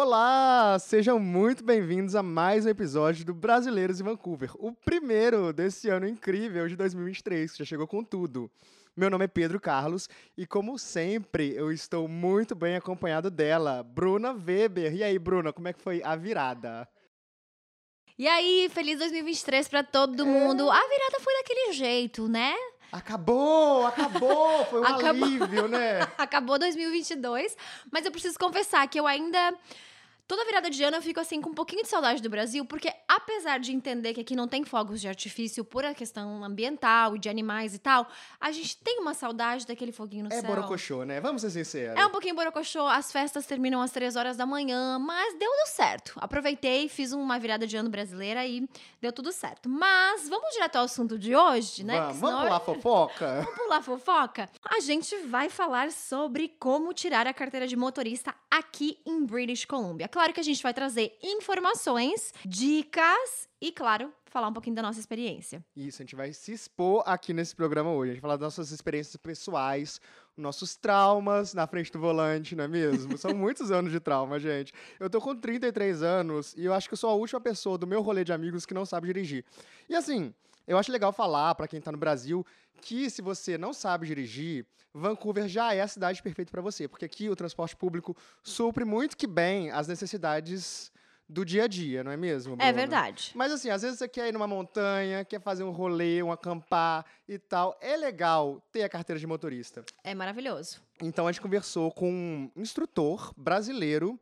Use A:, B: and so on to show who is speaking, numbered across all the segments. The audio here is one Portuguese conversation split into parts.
A: Olá, sejam muito bem-vindos a mais um episódio do Brasileiros em Vancouver, o primeiro desse ano incrível de 2023, que já chegou com tudo. Meu nome é Pedro Carlos e, como sempre, eu estou muito bem acompanhado dela, Bruna Weber. E aí, Bruna, como é que foi a virada?
B: E aí, feliz 2023 para todo mundo. A virada foi daquele jeito, né?
A: Acabou, acabou, foi um
B: Acabou.
A: alívio, né?
B: Acabou 2022, mas eu preciso confessar que eu ainda Toda virada de ano eu fico assim com um pouquinho de saudade do Brasil, porque apesar de entender que aqui não tem fogos de artifício por a questão ambiental e de animais e tal, a gente tem uma saudade daquele foguinho no
A: É
B: céu.
A: borocochô, né? Vamos ser sinceros.
B: É um pouquinho borocochô, as festas terminam às três horas da manhã, mas deu tudo certo. Aproveitei, fiz uma virada de ano brasileira e deu tudo certo. Mas vamos direto ao assunto de hoje, né?
A: Vamos, vamos pular fofoca?
B: Vamos pular fofoca? A gente vai falar sobre como tirar a carteira de motorista aqui em British Columbia. Claro que a gente vai trazer informações, dicas e, claro, falar um pouquinho da nossa experiência.
A: Isso, a gente vai se expor aqui nesse programa hoje. A gente vai falar das nossas experiências pessoais, nossos traumas na frente do volante, não é mesmo? São muitos anos de trauma, gente. Eu tô com 33 anos e eu acho que eu sou a última pessoa do meu rolê de amigos que não sabe dirigir. E assim, eu acho legal falar para quem tá no Brasil que se você não sabe dirigir, Vancouver já é a cidade perfeita para você, porque aqui o transporte público supre muito que bem as necessidades do dia a dia, não é mesmo?
B: É verdade.
A: Mas assim, às vezes você quer ir numa montanha, quer fazer um rolê, um acampar e tal. É legal ter a carteira de motorista.
B: É maravilhoso.
A: Então a gente conversou com um instrutor brasileiro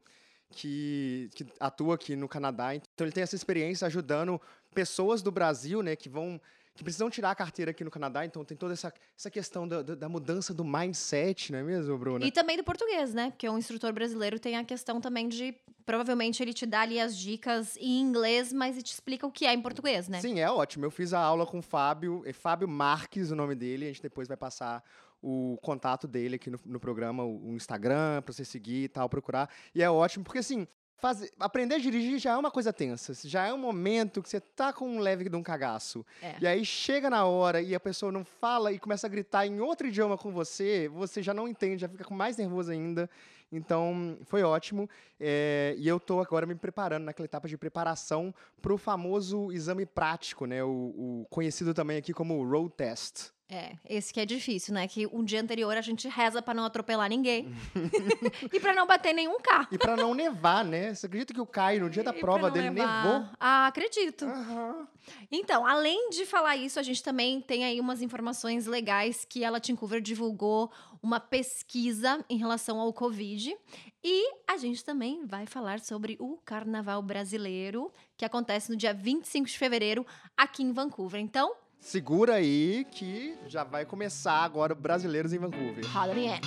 A: que, que atua aqui no Canadá. Então ele tem essa experiência ajudando pessoas do Brasil, né, que vão que precisam tirar a carteira aqui no Canadá, então tem toda essa, essa questão da, da, da mudança do mindset, não é mesmo, Bruna?
B: E também do português, né? Porque um instrutor brasileiro tem a questão também de. Provavelmente ele te dá ali as dicas em inglês, mas ele te explica o que é em português, né?
A: Sim, é ótimo. Eu fiz a aula com o Fábio, é Fábio Marques o nome dele, a gente depois vai passar o contato dele aqui no, no programa, o, o Instagram, pra você seguir e tal, procurar. E é ótimo, porque assim, fazer, aprender a dirigir já é uma coisa tensa, já é um momento que você tá com um leve de um cagaço.
B: É.
A: E aí chega na hora e a pessoa não fala e começa a gritar em outro idioma com você, você já não entende, já fica mais nervoso ainda. Então, foi ótimo. É, e eu tô agora me preparando naquela etapa de preparação para o famoso exame prático, né? O, o conhecido também aqui como road test.
B: É, esse que é difícil, né? Que um dia anterior a gente reza pra não atropelar ninguém e pra não bater nenhum carro.
A: E para não nevar, né? Você acredita que o Caio, no dia da
B: E
A: prova dele,
B: levar-
A: nevou?
B: Ah, acredito.
A: Aham.
B: Então, além de falar isso, a gente também tem aí umas informações legais que a Latin Cover divulgou uma pesquisa em relação ao Covid. E a gente também vai falar sobre o Carnaval Brasileiro, que acontece no dia 25 de fevereiro aqui em Vancouver. Então,
A: Segura aí que já vai começar agora o Brasileiros em Vancouver.
B: roda a vinheta.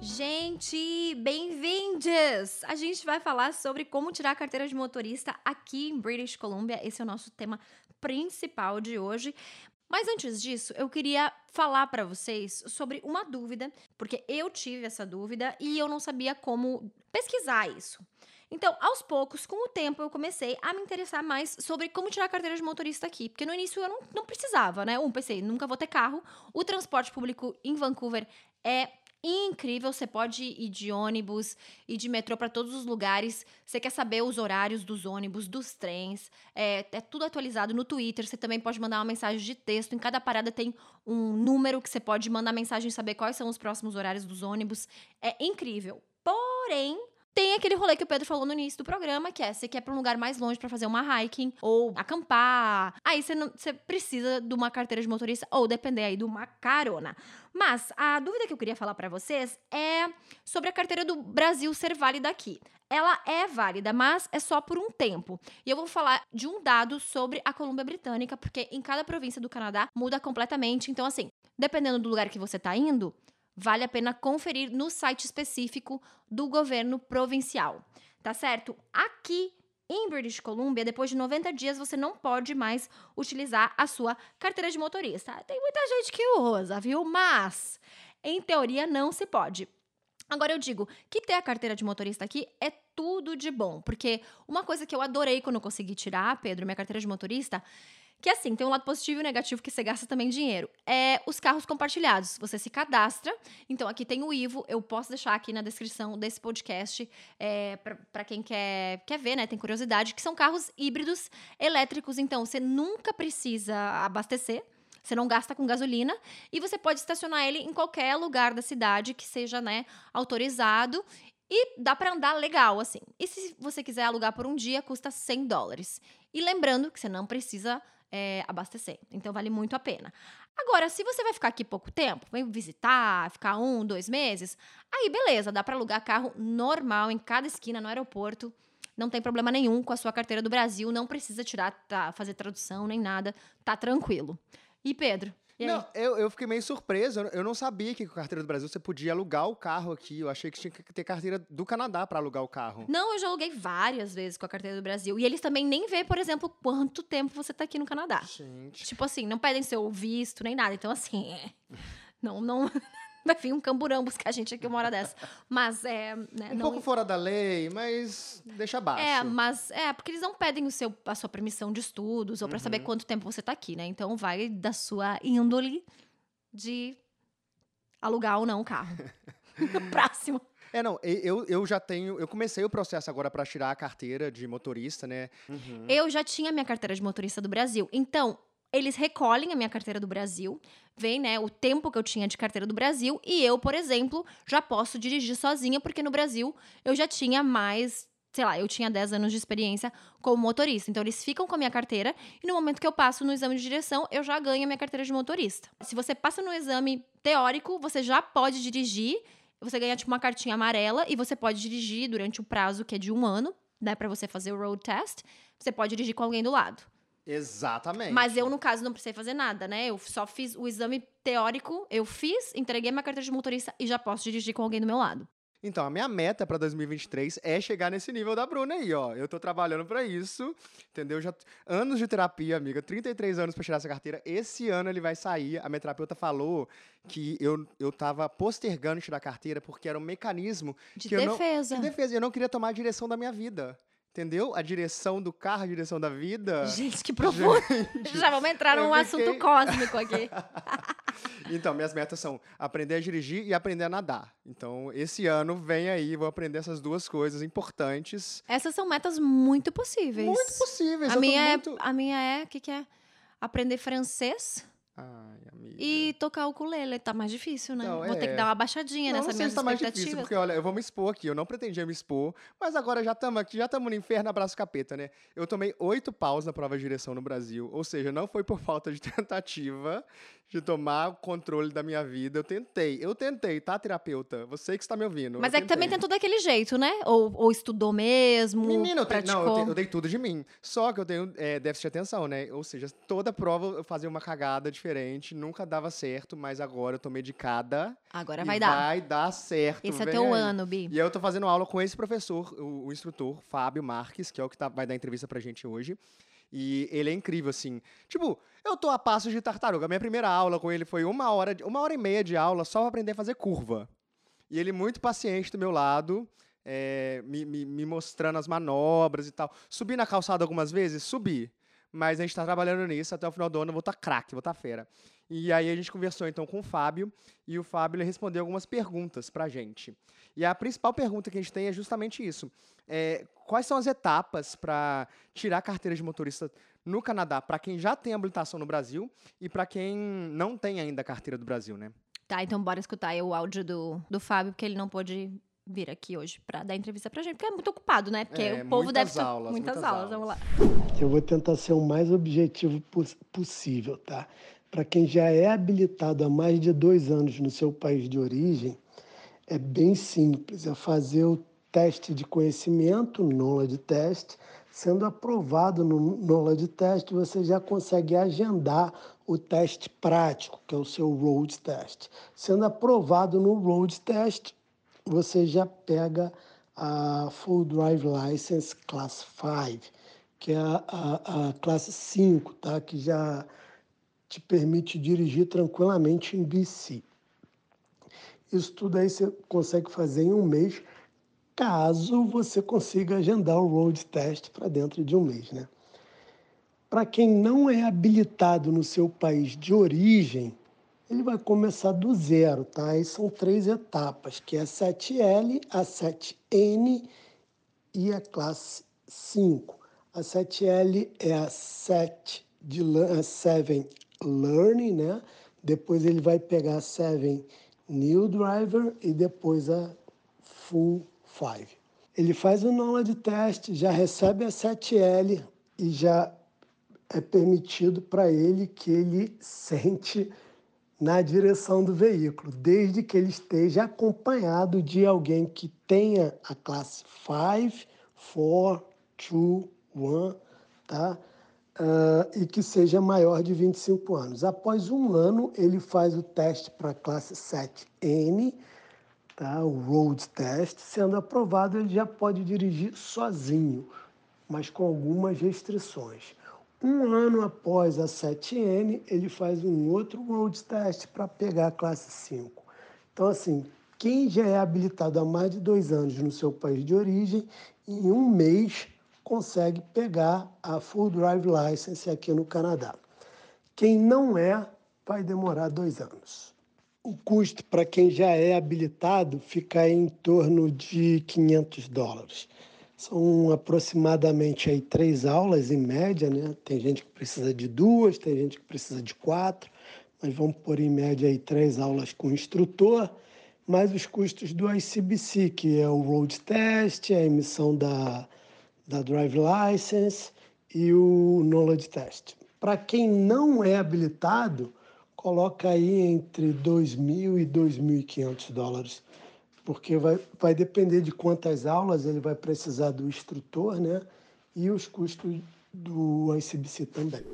B: Gente, bem-vindos! A gente vai falar sobre como tirar a carteira de motorista aqui em British Columbia. Esse é o nosso tema principal de hoje. Mas antes disso, eu queria falar para vocês sobre uma dúvida, porque eu tive essa dúvida e eu não sabia como pesquisar isso. Então, aos poucos, com o tempo, eu comecei a me interessar mais sobre como tirar a carteira de motorista aqui. Porque no início eu não, não precisava, né? Um, pensei, nunca vou ter carro. O transporte público em Vancouver é incrível. Você pode ir de ônibus e de metrô para todos os lugares. Você quer saber os horários dos ônibus, dos trens. É, é tudo atualizado no Twitter. Você também pode mandar uma mensagem de texto. Em cada parada tem um número que você pode mandar mensagem e saber quais são os próximos horários dos ônibus. É incrível. Porém, tem aquele rolê que o Pedro falou no início do programa, que é você quer pra um lugar mais longe pra fazer uma hiking ou acampar. Aí você, não, você precisa de uma carteira de motorista ou depender aí de uma carona. Mas a dúvida que eu queria falar pra vocês é sobre a carteira do Brasil ser válida aqui. Ela é válida, mas é só por um tempo. E eu vou falar de um dado sobre a Colômbia Britânica, porque em cada província do Canadá muda completamente. Então, assim, dependendo do lugar que você tá indo, vale a pena conferir no site específico do governo provincial, tá certo? Aqui em British Columbia, depois de 90 dias, você não pode mais utilizar a sua carteira de motorista. Tem muita gente que usa, viu? Mas, em teoria, não se pode. Agora eu digo que ter a carteira de motorista aqui é tudo de bom, porque uma coisa que eu adorei quando eu consegui tirar, Pedro, minha carteira de motorista, Que assim, tem um lado positivo e negativo que você gasta também dinheiro. É os carros compartilhados. Você se cadastra. Então, aqui tem o Ivo. Eu posso deixar aqui na descrição desse podcast é, para quem quer, quer ver, né? Tem curiosidade, que são carros híbridos elétricos. Então, você nunca precisa abastecer. Você não gasta com gasolina e você pode estacionar ele em qualquer lugar da cidade que seja, né, autorizado e dá para andar legal, assim. E se você quiser alugar por um dia, custa 100 dólares. E lembrando que você não precisa é, abastecer. Então vale muito a pena. Agora, se você vai ficar aqui pouco tempo, vem visitar, ficar um, dois meses, aí beleza, dá para alugar carro normal em cada esquina no aeroporto. Não tem problema nenhum com a sua carteira do Brasil, não precisa tirar, tá, fazer tradução nem nada, tá tranquilo. E Pedro,
A: não, eu, eu fiquei meio surpreso. Eu não sabia que com a carteira do Brasil você podia alugar o carro aqui. Eu achei que tinha que ter carteira do Canadá para alugar o carro.
B: Não, eu já aluguei várias vezes com a carteira do Brasil. E eles também nem vê, por exemplo, quanto tempo você tá aqui no Canadá.
A: Gente.
B: Tipo assim, não pedem seu visto nem nada. Então, assim, é, não, não, vai vir um camburão buscar a gente aqui uma hora dessa. Mas é. Né,
A: um
B: não...
A: pouco fora da lei, mas deixa abaixo.
B: É, mas é, porque eles não pedem o seu, a sua permissão de estudos ou para uhum. saber quanto tempo você tá aqui, né? Então vai da sua índole de alugar ou não o carro. Próximo.
A: É, não, eu, eu já tenho. Eu comecei o processo agora para tirar a carteira de motorista, né?
B: Uhum. Eu já tinha minha carteira de motorista do Brasil. Então, eles recolhem a minha carteira do Brasil, vem, né, o tempo que eu tinha de carteira do Brasil, e eu, por exemplo, já posso dirigir sozinha, porque no Brasil eu já tinha mais sei lá, eu tinha 10 anos de experiência como motorista. Então, eles ficam com a minha carteira e no momento que eu passo no exame de direção, eu já ganho a minha carteira de motorista. Se você passa no exame teórico, você já pode dirigir, você ganha tipo uma cartinha amarela e você pode dirigir durante o prazo que é de um ano, né, para você fazer o road test. Você pode dirigir com alguém do lado.
A: Exatamente.
B: Mas eu, no caso, não precisei fazer nada, né? Eu só fiz o exame teórico, eu fiz, entreguei minha carteira de motorista e já posso dirigir com alguém do meu lado.
A: Então, a minha meta para 2023 é chegar nesse nível da Bruna aí, ó. Eu tô trabalhando para isso, entendeu? Já anos de terapia, amiga, 33 anos para tirar essa carteira. Esse ano ele vai sair. A minha terapeuta falou que eu, eu tava postergando tirar a carteira porque era um mecanismo
B: de
A: que
B: defesa.
A: Não, de defesa. Eu não queria tomar a direção da minha vida. Entendeu? A direção do carro, a direção da vida.
B: Gente, que profundo. Gente, Já vamos entrar num fiquei... assunto cósmico aqui.
A: então, minhas metas são aprender a dirigir e aprender a nadar. Então, esse ano vem aí, vou aprender essas duas coisas importantes.
B: Essas são metas muito possíveis.
A: Muito possíveis.
B: A, minha,
A: muito...
B: é, a minha é, o que, que é? Aprender francês
A: Ai, amiga.
B: E tocar o ukulele tá mais difícil, né?
A: Não,
B: Vou
A: é.
B: ter que dar uma baixadinha
A: não,
B: nessa
A: não sei se tá mais difícil, porque olha, eu vou me expor aqui. Eu não pretendia me expor, mas agora já estamos aqui, já estamos no inferno, abraço capeta, né? Eu tomei oito paus na prova de direção no Brasil, ou seja, não foi por falta de tentativa de tomar o controle da minha vida. Eu tentei, eu tentei, tá, terapeuta? Você que está me ouvindo.
B: Mas é que também tentou daquele jeito, né? Ou, ou estudou mesmo?
A: Menina, eu não, eu, te, eu, dei tudo de mim. Só que eu tenho é, déficit de atenção, né? Ou seja, toda prova eu fazia uma cagada diferente, nunca dava certo, mas agora eu tô medicada.
B: Agora vai dar.
A: Vai dar certo.
B: Esse é teu aí. ano, Bi.
A: E eu tô fazendo aula com esse professor, o, o instrutor, Fábio Marques, que é o que tá, vai dar entrevista pra gente hoje. E ele é incrível, assim. Tipo, eu tô a passos de tartaruga. Minha primeira aula com ele foi uma hora, uma hora e meia de aula só pra aprender a fazer curva. E ele muito paciente do meu lado, é, me, me, me, mostrando as manobras e tal. Subi na calçada algumas vezes? Subi. Mas a gente tá trabalhando nisso, até o final do ano eu vou estar tá craque, vou estar tá fera. E aí a gente conversou então com o Fábio, e o Fábio respondeu algumas perguntas pra gente. E a principal pergunta que a gente tem é justamente isso. É, quais são as etapas para tirar a carteira de motorista no Canadá para quem já tem habilitação no Brasil e para quem não tem ainda a carteira do Brasil, né?
B: Tá, então bora escutar o áudio do, do Fábio, porque ele não pôde vir aqui hoje para dar entrevista pra gente, porque é muito ocupado, né? Porque
A: é,
B: o povo deve
A: estar aulas,
B: muitas,
A: muitas
B: aulas.
A: aulas.
B: Vamos
C: lá. Eu vou tentar ser o mais objetivo possível, tá? Para quem já é habilitado há mais de dois anos no seu país de origem, é bem simples, é fazer o teste de conhecimento, knowledge test. Sendo aprovado no knowledge test, você já consegue agendar o teste prático, que é o seu road test. Sendo aprovado no road test, você já pega a Full Drive License Class 5, que é a, a, a classe 5, tá? que já te permite dirigir tranquilamente em BC. Isso tudo aí você consegue fazer em um mês caso você consiga agendar o road test para dentro de um mês, né? Para quem não é habilitado no seu país de origem, ele vai começar do zero, tá? E são três etapas, que é a 7L, a 7N e a classe 5. A 7L é a 7 de a 7 Learning, né? Depois ele vai pegar a 7 New Driver e depois a Full 5. Ele faz o knowledge test, já recebe a 7L e já é permitido para ele que ele sente na direção do veículo, desde que ele esteja acompanhado de alguém que tenha a classe 5, 4, 2, 1, tá? Uh, e que seja maior de 25 anos. Após um ano, ele faz o teste para a classe 7N, tá? o Road Test. Sendo aprovado, ele já pode dirigir sozinho, mas com algumas restrições. Um ano após a 7N, ele faz um outro road test para pegar a classe 5. Então, assim, quem já é habilitado há mais de dois anos no seu país de origem, em um mês consegue pegar a Full Drive License aqui no Canadá. Quem não é, vai demorar dois anos. O custo para quem já é habilitado fica em torno de 500 dólares. São aproximadamente aí três aulas em média, né? Tem gente que precisa de duas, tem gente que precisa de quatro, mas vamos por em média aí três aulas com o instrutor, mais os custos do ICBC, que é o road test, a emissão da, da drive license e o knowledge test. Para quem não é habilitado, coloca aí entre 2.000 e 2.500 dólares porque vai, vai depender de quantas aulas ele vai precisar do instrutor, né? E os custos do ICBC também.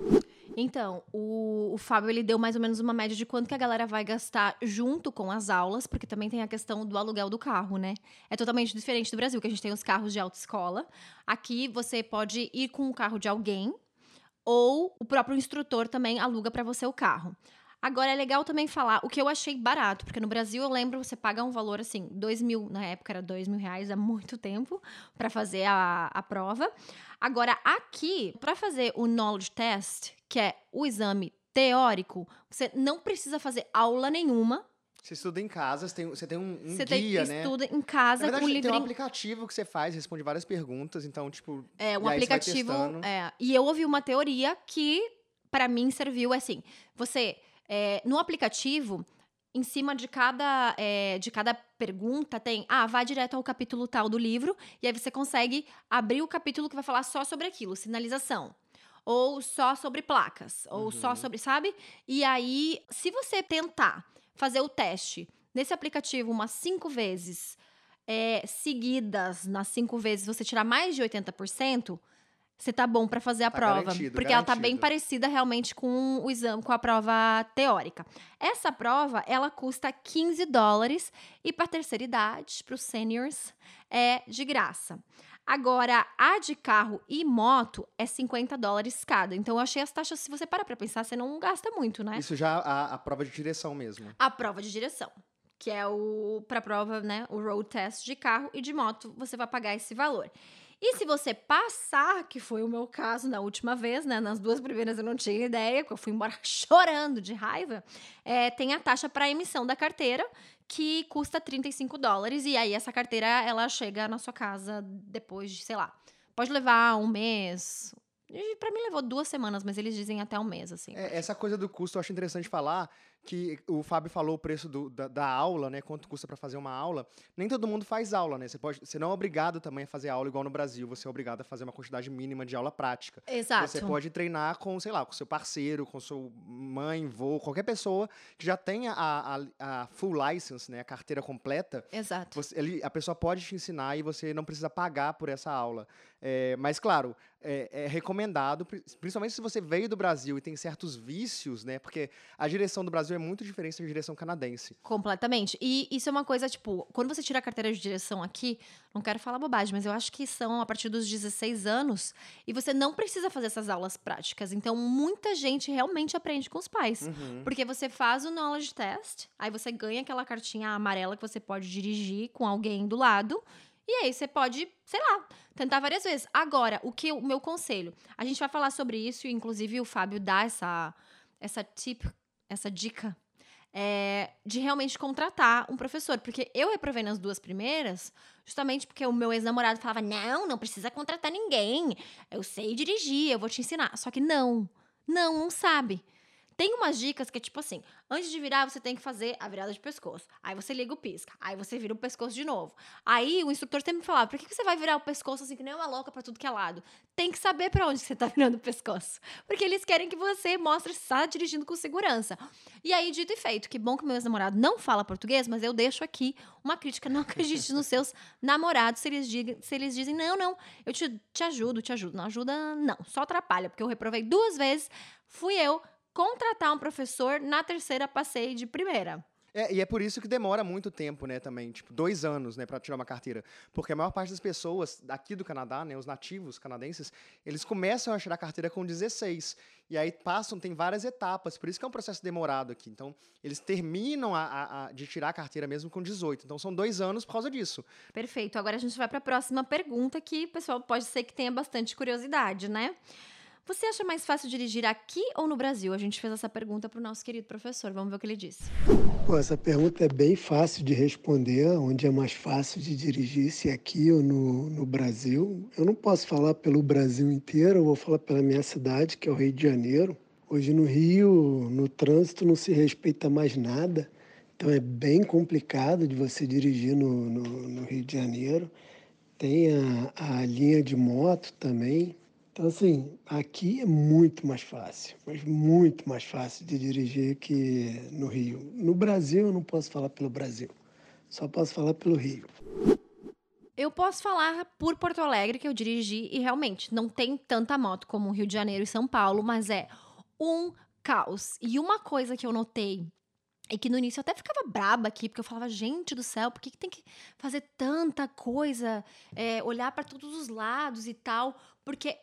B: Então, o, o, Fábio ele deu mais ou menos uma média de quanto que a galera vai gastar junto com as aulas, porque também tem a questão do aluguel do carro, né? É totalmente diferente do Brasil, que a gente tem os carros de autoescola. Aqui você pode ir com o carro de alguém, ou o próprio instrutor também aluga para você o carro. Agora é legal também falar o que eu achei barato, porque no Brasil eu lembro você paga um valor assim, dois mil, na época era dois mil reais há muito tempo para fazer a, a prova. Agora aqui, para fazer o knowledge test, que é o exame teórico, você não precisa fazer aula nenhuma.
A: Você estuda em casa, você tem, você tem um, um você guia,
B: tem, né? estuda em casa
A: Na verdade,
B: com
A: um
B: livrinho.
A: tem um aplicativo que você faz, responde várias perguntas, então, tipo...
B: É, um aplicativo... É, e eu ouvi uma teoria que, para mim, serviu assim. Você é, no aplicativo, em cima de cada, é, de cada pergunta tem, ah, vá direto ao capítulo tal do livro, e aí você consegue abrir o capítulo que vai falar só sobre aquilo, sinalização. Ou só sobre placas, ou uhum. só sobre, sabe? E aí, se você tentar fazer o teste nesse aplicativo umas cinco vezes é, seguidas, nas cinco vezes você tirar mais de 80%, você tá bom para fazer a
A: tá
B: prova,
A: garantido,
B: porque
A: garantido.
B: ela tá bem parecida realmente com o exame, com a prova teórica. Essa prova, ela custa 15 dólares e para terceira idade, para os seniors, é de graça. Agora, a de carro e moto é 50 dólares cada. Então, eu achei as taxas, se você parar pra pensar, você não gasta muito, né?
A: Isso já a, a prova de direção mesmo.
B: A prova de direção. Que é o pra prova, né? O road test de carro e de moto, você vai pagar esse valor. E se você passar, que foi o meu caso na última vez, né? Nas duas primeiras eu não tinha ideia, porque eu fui embora chorando de raiva. É, tem a taxa para emissão da carteira, que custa 35 dólares. E aí essa carteira ela chega na sua casa depois de, sei lá, pode levar um mês. Para mim levou duas semanas, mas eles dizem até um mês, assim.
A: É, essa coisa do custo eu acho interessante falar, que o Fábio falou o preço do, da, da, aula, né? Quanto custa para fazer uma aula. Nem todo mundo faz aula, né? Você, pode, você não é obrigado também a fazer aula igual no Brasil. Você é obrigado a fazer uma quantidade mínima de aula prática.
B: Exato.
A: Você pode treinar com, sei lá, com seu parceiro, com sua mãe, vô, qualquer pessoa que já tenha a, a, a full license, né? A carteira completa.
B: Exato.
A: Você, ele, a pessoa pode te ensinar e você não precisa pagar por essa aula. É, mas, claro, é, é, recomendado, principalmente se você veio do Brasil e tem certos vícios, né? Porque a direção do Brasil é muito diferente da direção canadense.
B: Completamente. E isso é uma coisa, tipo, quando você tira a carteira de direção aqui, não quero falar bobagem, mas eu acho que são a partir dos 16 anos e você não precisa fazer essas aulas práticas. Então, muita gente realmente aprende com os pais. Uhum. Porque você faz o knowledge test, aí você ganha aquela cartinha amarela que você pode dirigir com alguém do lado E aí você pode, sei lá, tentar várias vezes. Agora, o que o meu conselho? A gente vai falar sobre isso, e inclusive o Fábio dá essa, essa tip, essa dica é, de realmente contratar um professor. Porque eu reprovei nas duas primeiras, justamente porque o meu ex-namorado falava: não, não precisa contratar ninguém. Eu sei dirigir, eu vou te ensinar. Só que não, não, não sabe. Tem umas dicas que é tipo assim: antes de virar, você tem que fazer a virada de pescoço. Aí você liga o pisca. Aí você vira o pescoço de novo. Aí o instrutor sempre falava: por que você vai virar o pescoço assim que nem uma louca pra tudo que é lado? Tem que saber para onde você tá virando o pescoço. Porque eles querem que você mostre se está dirigindo com segurança. E aí, dito e feito, que bom que meu ex-namorado não fala português, mas eu deixo aqui uma crítica: não acredite nos seus namorados se eles, se eles dizem: não, não, eu te, te ajudo, te ajudo. Não ajuda, não, só atrapalha, porque eu reprovei duas vezes. Fui eu contratar um professor, na terceira passei de primeira.
A: É, e é por isso que demora muito tempo, né, também, tipo, dois anos, né, para tirar uma carteira. Porque a maior parte das pessoas daqui do Canadá, né, os nativos canadenses, eles começam a tirar a carteira com 16. E aí passam, tem várias etapas, por isso que é um processo demorado aqui. Então, eles terminam a, a, a de tirar a carteira mesmo com 18. Então, são dois anos por causa disso.
B: Perfeito. Agora a gente vai para a próxima pergunta, que, pessoal, pode ser que tenha bastante curiosidade, né? Você acha mais fácil dirigir aqui ou no Brasil? A gente fez essa pergunta para o nosso querido professor. Vamos ver o que ele disse.
C: Essa pergunta é bem fácil de responder. Onde é mais fácil de dirigir, se é aqui ou no, no Brasil? Eu não posso falar pelo Brasil inteiro, eu vou falar pela minha cidade, que é o Rio de Janeiro. Hoje no Rio, no trânsito, não se respeita mais nada. Então é bem complicado de você dirigir no, no, no Rio de Janeiro. Tem a, a linha de moto também, então, assim, aqui é muito mais fácil, mas muito mais fácil de dirigir que no Rio. No Brasil, eu não posso falar pelo Brasil, só posso falar pelo Rio.
B: Eu posso falar por Porto Alegre, que eu dirigi, e realmente não tem tanta moto como Rio de Janeiro e São Paulo, mas é um caos. E uma coisa que eu notei e que no início eu até ficava braba aqui, porque eu falava, gente do céu, por que, que tem que fazer tanta coisa, é, olhar para todos os lados e tal? Porque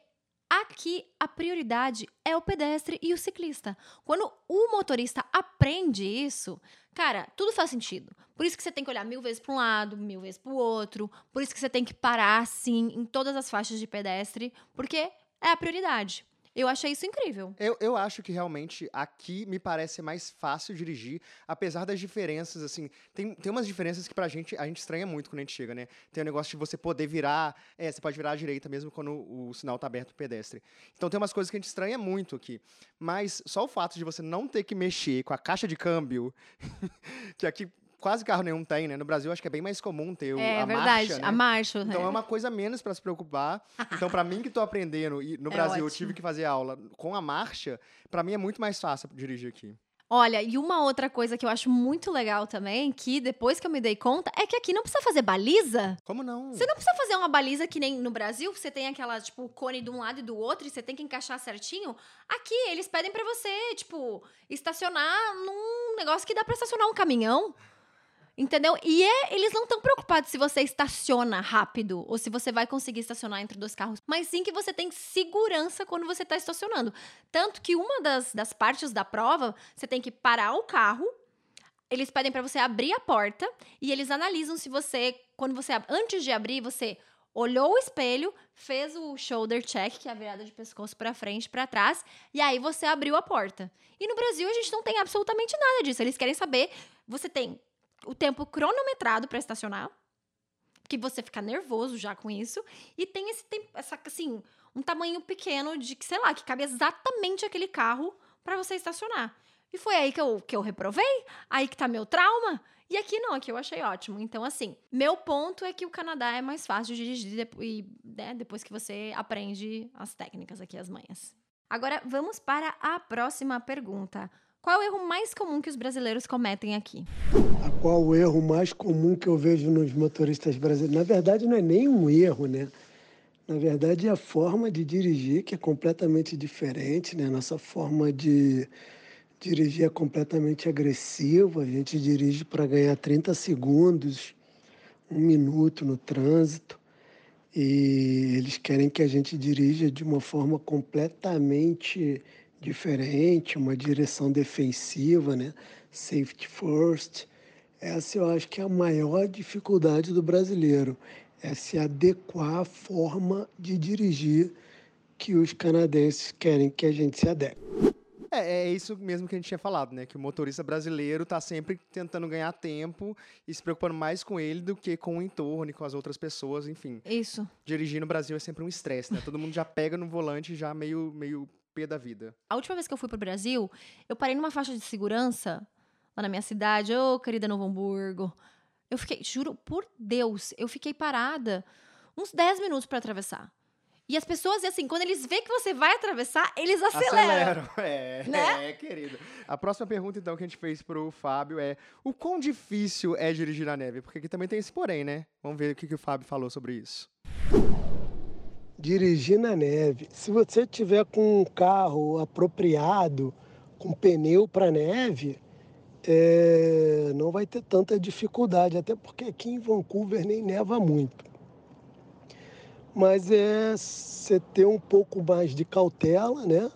B: Aqui a prioridade é o pedestre e o ciclista. Quando o motorista aprende isso, cara, tudo faz sentido. Por isso que você tem que olhar mil vezes para um lado, mil vezes para o outro. Por isso que você tem que parar, sim, em todas as faixas de pedestre, porque é a prioridade. Eu achei isso incrível.
A: Eu, eu acho que realmente aqui me parece mais fácil dirigir, apesar das diferenças, assim. Tem, tem umas diferenças que pra gente, a gente estranha muito quando a gente chega, né? Tem o negócio de você poder virar. É, você pode virar à direita mesmo quando o, o sinal tá aberto pro pedestre. Então tem umas coisas que a gente estranha muito aqui. Mas só o fato de você não ter que mexer com a caixa de câmbio, que aqui quase carro nenhum tem, né? No Brasil acho que é bem mais comum ter
B: é,
A: a
B: verdade,
A: marcha, né?
B: a marcha.
A: Então é uma coisa menos para se preocupar. Então para mim que estou aprendendo e no é Brasil ótimo. eu tive que fazer aula com a marcha, para mim é muito mais fácil dirigir aqui.
B: Olha, e uma outra coisa que eu acho muito legal também, que depois que eu me dei conta, é que aqui não precisa fazer baliza.
A: Como não?
B: Você não precisa fazer uma baliza que nem no Brasil, você tem aquela, tipo, cone de um lado e do outro, e você tem que encaixar certinho. Aqui, eles pedem para você, tipo, estacionar num negócio que dá pra estacionar um caminhão. Entendeu? E é, eles não estão preocupados se você estaciona rápido ou se você vai conseguir estacionar entre dois carros, mas sim que você tem segurança quando você está estacionando. Tanto que uma das, das partes da prova, você tem que parar o carro, eles pedem para você abrir a porta e eles analisam se você, quando você, antes de abrir, você olhou o espelho, fez o shoulder check, que é a virada de pescoço para frente, para trás, e aí você abriu a porta. E no Brasil a gente não tem absolutamente nada disso. Eles querem saber, você tem o tempo cronometrado para estacionar, que você fica nervoso já com isso, e tem esse tempo, essa, assim, um tamanho pequeno de que, sei lá, que cabe exatamente aquele carro para você estacionar. E foi aí que eu, que eu reprovei, aí que tá meu trauma. E aqui não, aqui eu achei ótimo. Então, assim, meu ponto é que o Canadá é mais fácil de dirigir né, depois que você aprende as técnicas aqui, as manhas. Agora, vamos para a próxima pergunta. Qual é o erro mais comum que os brasileiros cometem aqui?
C: Qual o erro mais comum que eu vejo nos motoristas brasileiros? Na verdade, não é nem um erro, né? Na verdade, é a forma de dirigir que é completamente diferente, né? Nossa forma de dirigir é completamente agressiva. A gente dirige para ganhar 30 segundos, um minuto no trânsito. E eles querem que a gente dirija de uma forma completamente diferente, uma direção defensiva, né? Safety first. Essa eu acho que é a maior dificuldade do brasileiro. é se adequar à forma de dirigir que os canadenses querem que a gente se adeque.
A: É, é isso mesmo que a gente tinha falado, né? Que o motorista brasileiro está sempre tentando ganhar tempo e se preocupando mais com ele do que com o entorno e com as outras pessoas, enfim.
B: Isso.
A: Dirigir no Brasil é sempre um estresse, né? Todo mundo já pega no volante já meio, meio pé da vida.
B: A última vez que eu fui pro Brasil, eu parei numa faixa de segurança lá na minha cidade, ô oh, querida Novo Hamburgo. Eu fiquei, juro por Deus, eu fiquei parada uns 10 minutos para atravessar. E as pessoas, assim, quando eles veem que você vai atravessar, eles aceleram.
A: Aceleram, é, né? é, querido. A próxima pergunta, então, que a gente fez pro Fábio é: o quão difícil é dirigir na neve? Porque aqui também tem esse porém, né? Vamos ver o que, que o Fábio falou sobre isso.
C: Dirigir na neve. Se você tiver com um carro apropriado, com pneu para neve, é, não vai ter tanta dificuldade, até porque aqui em Vancouver nem neva muito mas é você ter um pouco mais de cautela, né?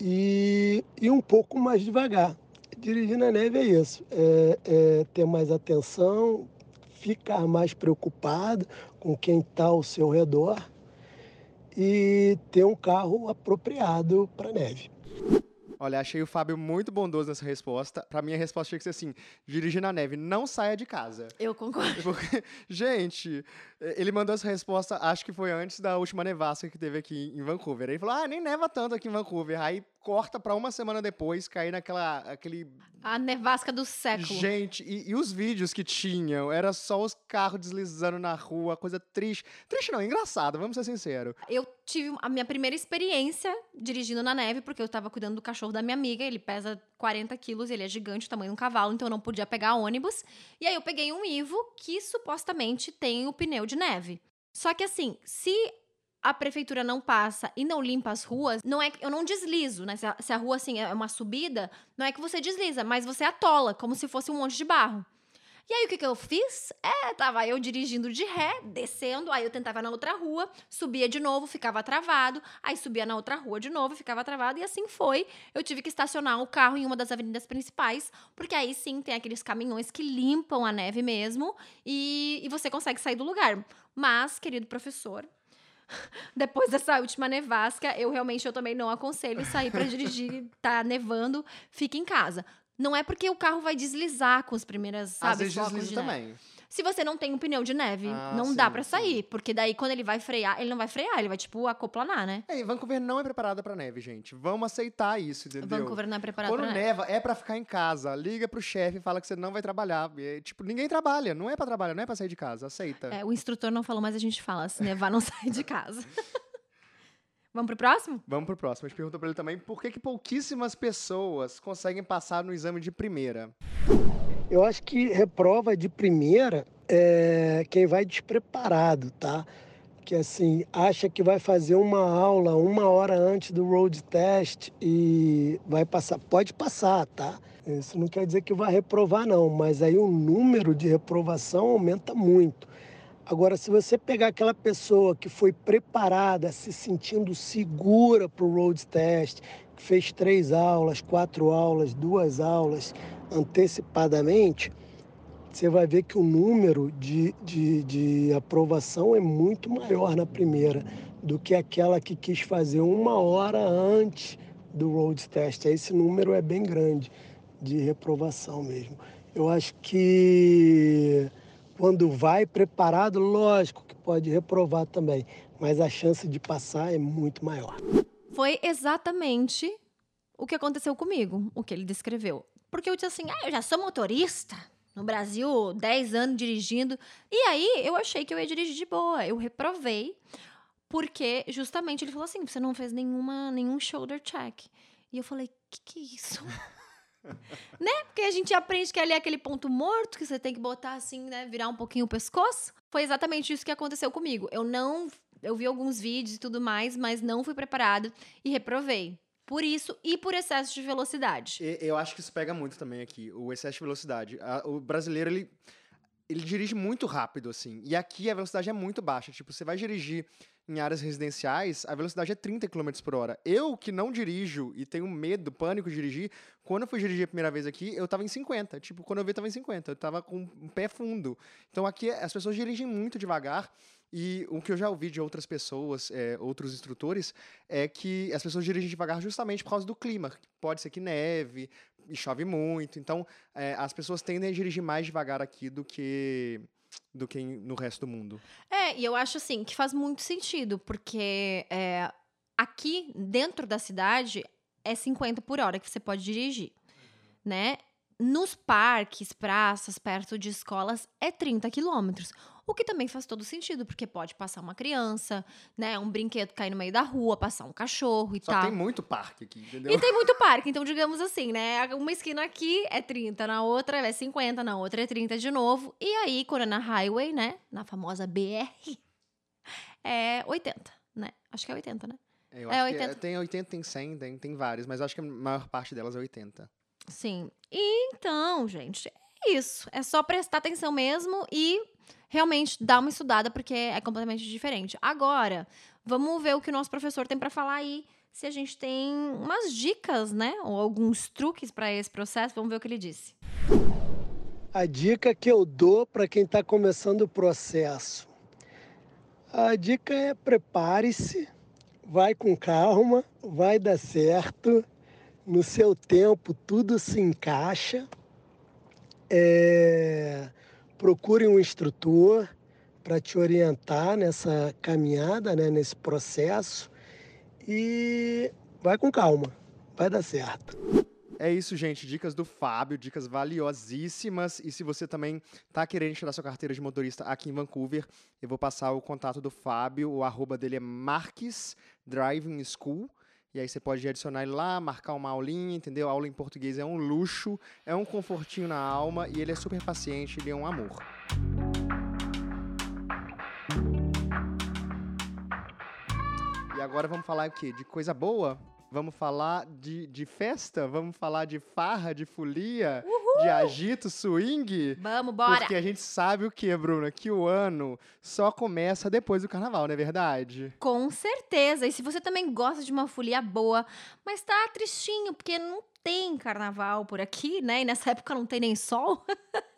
C: E, e um pouco mais devagar. Dirigir na neve é isso, é, é ter mais atenção, ficar mais preocupado com quem está ao seu redor e ter um carro apropriado para neve.
A: Olha, achei o Fábio muito bondoso nessa resposta. Pra mim, a resposta tinha que ser assim: dirigir na neve, não saia de casa.
B: Eu concordo.
A: Porque, gente, ele mandou essa resposta, acho que foi antes da última nevasca que teve aqui em Vancouver. Ele falou: ah, nem neva tanto aqui em Vancouver. Aí corta pra uma semana depois cair naquela. aquele.
B: A nevasca do século.
A: Gente, e, e, os vídeos que tinham, era só os carros deslizando na rua, coisa triste. Triste não, engraçado, vamos ser sinceros.
B: Eu tive a minha primeira experiência dirigindo na neve, porque eu tava cuidando do cachorro da minha amiga, ele pesa 40 quilos, ele é gigante, o tamanho de um cavalo, então eu não podia pegar ônibus. E aí eu peguei um Ivo que supostamente tem o pneu de neve. Só que assim, se a prefeitura não passa e não limpa as ruas, não é eu não deslizo, né? Se a, se a rua assim é uma subida, não é que você desliza, mas você atola, como se fosse um monte de barro. E aí o que, que eu fiz? É, tava eu dirigindo de ré, descendo, aí eu tentava na outra rua, subia de novo, ficava travado, aí subia na outra rua de novo, ficava travado, e assim foi. Eu tive que estacionar o carro em uma das avenidas principais, porque aí sim tem aqueles caminhões que limpam a neve mesmo, e, e você consegue sair do lugar. Mas, querido professor, depois dessa última nevasca, eu realmente eu também não aconselho sair para dirigir, tá nevando, fique em casa. Não é porque o carro vai deslizar com as primeiras, sabe,
A: Às vezes de também.
B: Se você não tem um pneu de neve, ah, não sim, dá para sair. Porque daí, quando ele vai frear, ele não vai frear, ele vai, tipo, acoplanar, né?
A: É, Vancouver não é preparada pra neve, gente. Vamos aceitar isso, entendeu?
B: Vancouver não é preparada
A: pra
B: neve.
A: Quando neva, é pra ficar em casa. Liga pro chefe e fala que você não vai trabalhar. Tipo, ninguém trabalha. Não é pra trabalhar, não é pra sair de casa. Aceita.
B: É, o instrutor não falou, mas a gente fala. Se nevar, não sai de casa. Vamos pro próximo?
A: Vamos pro próximo. A gente perguntou pra ele também por que, que pouquíssimas pessoas conseguem passar no exame de primeira.
C: Eu acho que reprova de primeira é quem vai despreparado, tá? Que assim, acha que vai fazer uma aula uma hora antes do road test e vai passar. Pode passar, tá? Isso não quer dizer que vai reprovar, não, mas aí o número de reprovação aumenta muito. Agora, se você pegar aquela pessoa que foi preparada, se sentindo segura para o road test, que fez três aulas, quatro aulas, duas aulas antecipadamente, você vai ver que o número de, de, de aprovação é muito maior na primeira do que aquela que quis fazer uma hora antes do road test. Esse número é bem grande de reprovação mesmo. Eu acho que quando vai preparado, lógico que pode reprovar também, mas a chance de passar é muito maior.
B: Foi exatamente o que aconteceu comigo, o que ele descreveu. Porque eu disse assim: ah, eu já sou motorista, no Brasil, 10 anos dirigindo. E aí eu achei que eu ia dirigir de boa. Eu reprovei, porque justamente ele falou assim: você não fez nenhuma, nenhum shoulder check. E eu falei: que que é isso? né? Porque a gente aprende que ali é aquele ponto morto que você tem que botar assim, né? Virar um pouquinho o pescoço. Foi exatamente isso que aconteceu comigo. Eu não. Eu vi alguns vídeos e tudo mais, mas não fui preparada e reprovei. Por isso e por excesso de velocidade.
A: Eu acho que isso pega muito também aqui, o excesso de velocidade. O brasileiro, ele ele dirige muito rápido, assim. E aqui a velocidade é muito baixa. Tipo, você vai dirigir em áreas residenciais, a velocidade é 30 km por hora. Eu, que não dirijo e tenho medo, pânico de dirigir, quando eu fui dirigir a primeira vez aqui, eu tava em 50. Tipo, quando eu vi, eu tava em 50. Eu tava com um pé fundo. Então aqui as pessoas dirigem muito devagar. E o que eu já ouvi de outras pessoas, é, outros instrutores, é que as pessoas dirigem devagar justamente por causa do clima. Pode ser que neve e chove muito. Então, é, as pessoas tendem a dirigir mais devagar aqui do que do que no resto do mundo.
B: É, e eu acho assim que faz muito sentido, porque é, aqui dentro da cidade é 50 por hora que você pode dirigir, né? Nos parques, praças, perto de escolas, é 30 quilômetros. O que também faz todo sentido, porque pode passar uma criança, né? Um brinquedo cair no meio da rua, passar um cachorro e
A: Só
B: tal.
A: tem muito parque aqui, entendeu?
B: E tem muito parque, então digamos assim, né? Uma esquina aqui é 30, na outra é 50, na outra é 30 de novo. E aí, quando é highway, né? Na famosa BR, é 80, né? Acho que é 80, né?
A: Eu
B: É,
A: acho que
B: 80.
A: tem 80, tem 100, tem, tem vários, mas acho que a maior parte delas é 80.
B: Sim. Então, gente, é isso. É só prestar atenção mesmo e realmente dar uma estudada, porque é completamente diferente. Agora, vamos ver o que o nosso professor tem pra falar aí. Se a gente tem umas dicas, né? Ou alguns truques pra esse processo. Vamos ver o que ele disse.
C: A dica que eu dou para quem está começando o processo. A dica é prepare-se, vai com calma, vai dar certo. No seu tempo tudo se encaixa. É, procure um instrutor para te orientar nessa caminhada, né, nesse processo. E vai com calma, vai dar certo.
A: É isso, gente. Dicas do Fábio, dicas valiosíssimas. E se você também tá querendo tirar sua carteira de motorista aqui em Vancouver, eu vou passar o contato do Fábio. O arroba dele é Marques Driving School. E aí você pode adicionar ele lá, marcar uma aulinha, entendeu? A aula em português é um luxo, é um confortinho na alma e ele é super paciente, ele é um amor. E agora vamos falar o quê? De coisa boa? Vamos falar de, de festa? Vamos falar de farra, de folia, de agito, swing?
B: Vamos, bora!
A: Porque a gente sabe o que, Bruna? Que o ano só começa depois do carnaval, não é verdade?
B: Com certeza. E se você também gosta de uma folia boa, mas tá tristinho, porque não tem carnaval por aqui, né? E nessa época não tem nem sol.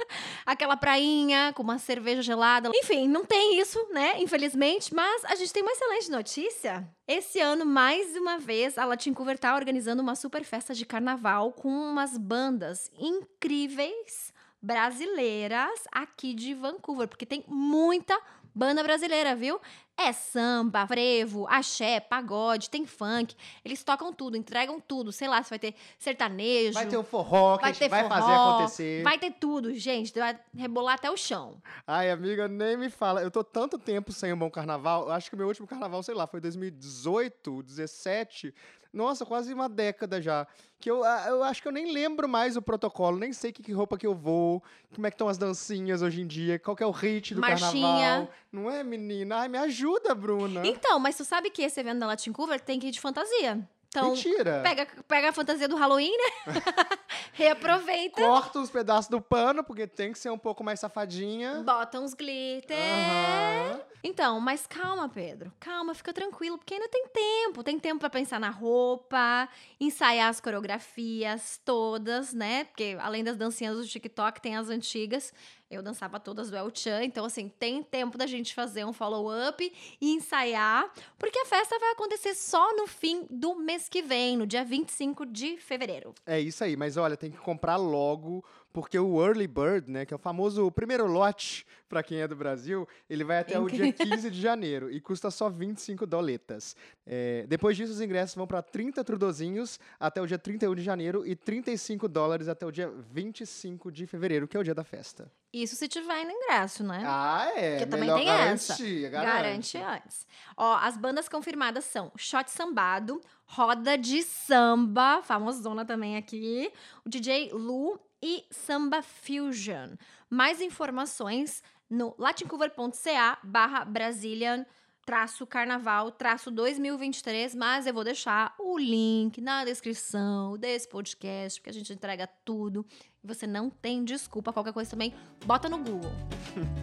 B: Aquela prainha com uma cerveja gelada. Enfim, não tem isso, né? Infelizmente. Mas a gente tem uma excelente notícia. Esse ano, mais uma vez, a Latincover tá organizando uma super festa de carnaval com umas bandas incríveis brasileiras aqui de Vancouver, porque tem muita banda brasileira, viu? É samba, frevo, axé, pagode, tem funk. Eles tocam tudo, entregam tudo. Sei lá, se vai ter sertanejo.
A: Vai ter o forró, que
B: vai ter
A: vai fazer
B: forró,
A: acontecer.
B: Vai ter tudo, gente. Vai rebolar até o chão.
A: Ai, amiga, nem me fala. Eu tô tanto tempo sem um bom carnaval. Eu acho que o meu último carnaval, sei lá, foi 2018, 17. Nossa, quase uma década já. Que eu, ah, eu acho que eu nem lembro mais o protocolo, nem sei que, que roupa que eu vou, como é que estão as dancinhas hoje em dia, qual é o hit do
B: Marchinha.
A: carnaval. Não é, menina? Ai, me ajuda, Bruna.
B: Então, mas tu sabe que esse evento da Latin Cover tem que ir de fantasia. Então,
A: Mentira.
B: pega, pega a fantasia do Halloween, né? Reaproveita.
A: Corta os pedaços do pano, porque tem que ser um pouco mais safadinha.
B: Bota uns glitter.
A: Aham.
B: Então, mas calma, Pedro. Calma, fica tranquilo, porque ainda tem tempo. Tem tempo pra pensar na roupa, ensaiar as coreografias todas, né? Porque além das dancinhas do TikTok, tem as antigas. Eu dançava todas do El Chan, então assim, tem tempo da gente fazer um follow-up e ensaiar, porque a festa vai acontecer só no fim do mês que vem, no dia 25 de fevereiro.
A: É isso aí, mas olha, tem que comprar logo, porque o Early Bird, né, que é o famoso primeiro lote para quem é do Brasil, ele vai até o dia 15 de janeiro e custa só 25 doletas. É, depois disso, os ingressos vão para 30 trudozinhos até o dia 31 de janeiro e 35 dólares até o dia 25 de fevereiro, que é o dia da festa.
B: Isso se tiver no ingresso, né?
A: Ah, é.
B: Porque também
A: melhor
B: tem essa.
A: garantir,
B: Garante antes. Ó, as bandas confirmadas são Shot Sambado, Roda de Samba, famosona também aqui, o DJ Lu e Samba Fusion. Mais informações no latincover.ca barra Brazilian traço carnaval traço 2023, mas eu vou deixar o link na descrição desse podcast, porque a gente entrega tudo. Você não tem desculpa, qualquer coisa também, bota no Google.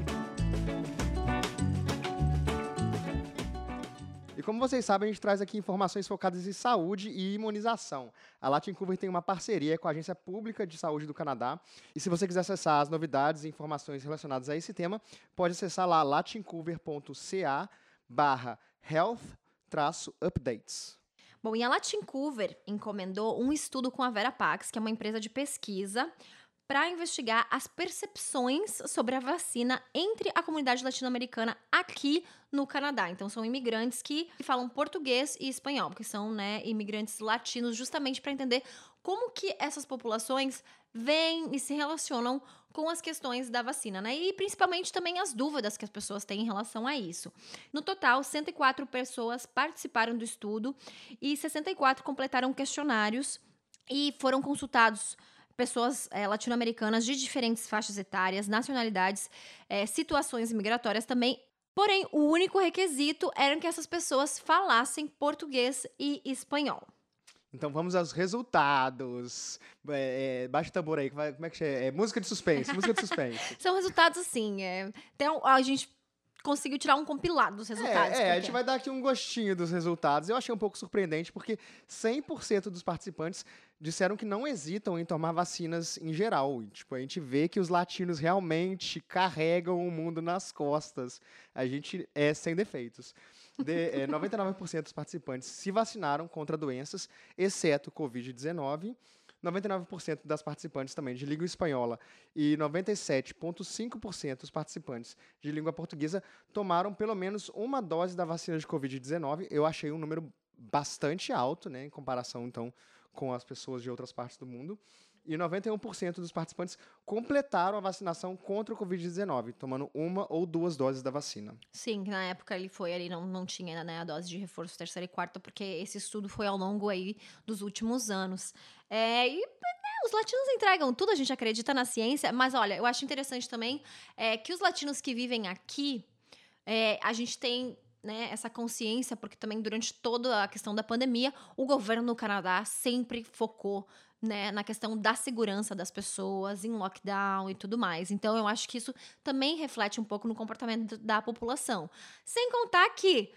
A: E como vocês sabem, a gente traz aqui informações focadas em saúde e imunização. A Latin Cover tem uma parceria com a Agência Pública de Saúde do Canadá. E se você quiser acessar as novidades e informações relacionadas a esse tema, pode acessar lá latincover.ca barra health-updates.
B: Bom, e a Latin Cover encomendou um estudo com a Vera Pax, que é uma empresa de pesquisa, para investigar as percepções sobre a vacina entre a comunidade latino-americana aqui no Canadá. Então, são imigrantes que falam português e espanhol, porque são né, imigrantes latinos, justamente para entender como que essas populações veem e se relacionam com as questões da vacina, né? E principalmente também as dúvidas que as pessoas têm em relação a isso. No total, 104 pessoas participaram do estudo e 64 completaram questionários e foram consultados pessoas é, latino-americanas de diferentes faixas etárias, nacionalidades, é, situações migratórias também. Porém, o único requisito era que essas pessoas falassem português e espanhol.
A: Então vamos aos resultados. É, é, baixa o tambor aí, como é que chama? É música de suspense, música de suspense.
B: São resultados assim, é, tem, a gente conseguiu tirar um compilado dos resultados.
A: É, é a gente vai dar aqui um gostinho dos resultados. Eu achei um pouco surpreendente, porque 100% dos participantes disseram que não hesitam em tomar vacinas em geral. Tipo, a gente vê que os latinos realmente carregam o mundo nas costas. A gente é sem defeitos. De, é, 99% dos participantes se vacinaram contra doenças, exceto Covid-19. 99% das participantes também de língua espanhola e 97,5% dos participantes de língua portuguesa tomaram pelo menos uma dose da vacina de Covid-19. Eu achei um número bastante alto, né, em comparação, então, com as pessoas de outras partes do mundo. E 91% dos participantes completaram a vacinação contra o Covid-19, tomando uma ou duas doses da vacina.
B: Sim, na época ele foi ali, não, não tinha né, a dose de reforço terceira e quarta, porque esse estudo foi ao longo aí dos últimos anos. É, e né, os latinos entregam tudo, a gente acredita na ciência, mas olha, eu acho interessante também é, que os latinos que vivem aqui, é, a gente tem né, essa consciência, porque também durante toda a questão da pandemia, o governo do Canadá sempre focou né, na questão da segurança das pessoas, em lockdown e tudo mais. Então, eu acho que isso também reflete um pouco no comportamento da população. Sem contar que,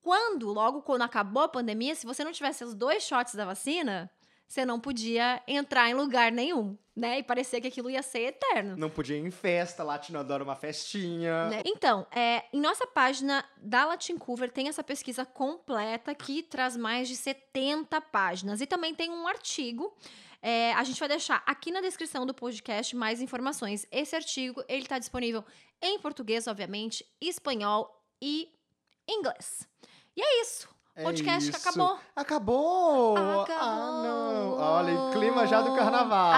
B: quando, logo quando acabou a pandemia, se você não tivesse os dois shots da vacina, você não podia entrar em lugar nenhum, né? E parecia que aquilo ia ser eterno.
A: Não podia ir em festa, Latino adora uma festinha.
B: Né? Então, é, em nossa página da Latincover tem essa pesquisa completa que traz mais de 70 páginas. E também tem um artigo é, a gente vai deixar aqui na descrição do podcast mais informações. Esse artigo ele está disponível em português, obviamente, espanhol e inglês. E é isso. O podcast
A: é
B: acabou.
A: Acabou!
B: Acabou!
A: Ah, não! Olha, clima já do carnaval.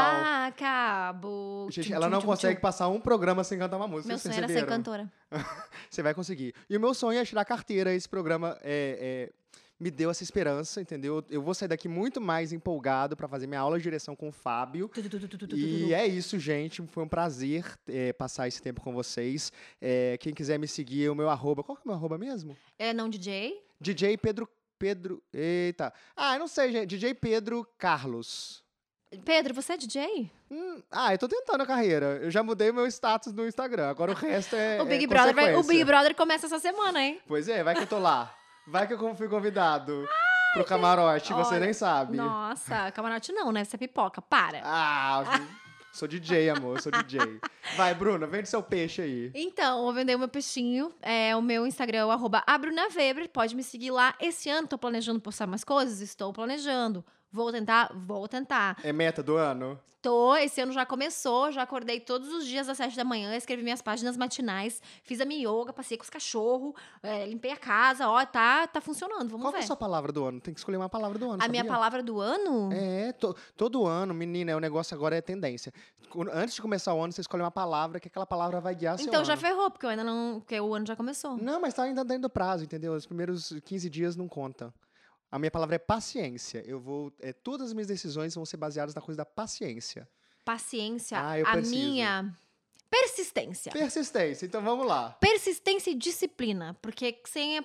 B: Acabou!
A: Gente, ela não consegue passar um programa sem cantar uma música.
B: Meu sonho era ser cantora.
A: Você vai conseguir. E o meu sonho é tirar carteira. Esse programa é, é me deu essa esperança, entendeu? Eu vou sair daqui muito mais empolgado para fazer minha aula de direção com o Fábio. E é isso, gente. Foi um prazer é, passar esse tempo com vocês. É, quem quiser me seguir, o meu arroba. Qual que é o meu arroba mesmo?
B: É não DJ?
A: DJ Pedro. Pedro. Eita. Ah, eu não sei, gente. DJ Pedro Carlos.
B: Pedro, você é DJ?
A: Hum, ah, eu tô tentando a carreira. Eu já mudei meu status no Instagram. Agora o resto é.
B: o Big,
A: é
B: Brother, vai, o Big Brother começa essa semana, hein?
A: Pois é, vai que eu tô lá. Vai que eu fui convidado Ai, pro camarote, você nem sabe.
B: Nossa, camarote não, né? Você é pipoca, para.
A: Ah, sou DJ, amor, sou DJ. Vai, Bruna, vende seu peixe aí.
B: Então, vou vender o meu peixinho. É, o meu Instagram é o arroba. Pode me seguir lá. Esse ano tô planejando postar mais coisas? Estou planejando. Vou tentar? Vou tentar.
A: É meta do ano?
B: Tô, esse ano já começou, já acordei todos os dias às sete da manhã, escrevi minhas páginas matinais, fiz a minha yoga, passei com os cachorros, é, limpei a casa, ó, tá, tá funcionando, vamos
A: Qual
B: ver.
A: Qual é a sua palavra do ano? Tem que escolher uma palavra do ano,
B: A
A: sabia?
B: minha palavra do ano?
A: É, to, todo ano, menina, o negócio agora é tendência. Antes de começar o ano, você escolhe uma palavra, que aquela palavra vai guiar seu
B: Então
A: já
B: ano. ferrou, porque eu ainda não, porque o ano já começou.
A: Não, mas tá ainda dentro do prazo, entendeu? Os primeiros 15 dias não contam. A minha palavra é paciência. Eu vou. É, todas as minhas decisões vão ser baseadas na coisa da paciência.
B: Paciência.
A: Ah, eu
B: a
A: preciso.
B: minha Persistência.
A: Persistência. Então vamos lá.
B: Persistência e disciplina. Porque sem a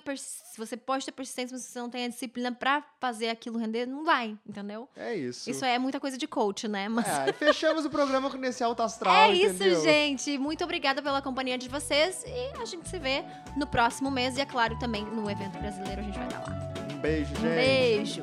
B: você pode ter persistência, mas se você não tem a disciplina pra fazer aquilo render, não vai, entendeu?
A: É isso.
B: Isso é muita coisa de coach, né? Mas...
A: É, fechamos o programa com esse alto astral,
B: É isso,
A: entendeu?
B: gente. Muito obrigada pela companhia de vocês. E a gente se vê no próximo mês. E, é claro, também no evento brasileiro a gente vai estar lá.
A: Um beijo, gente.
B: Um beijo.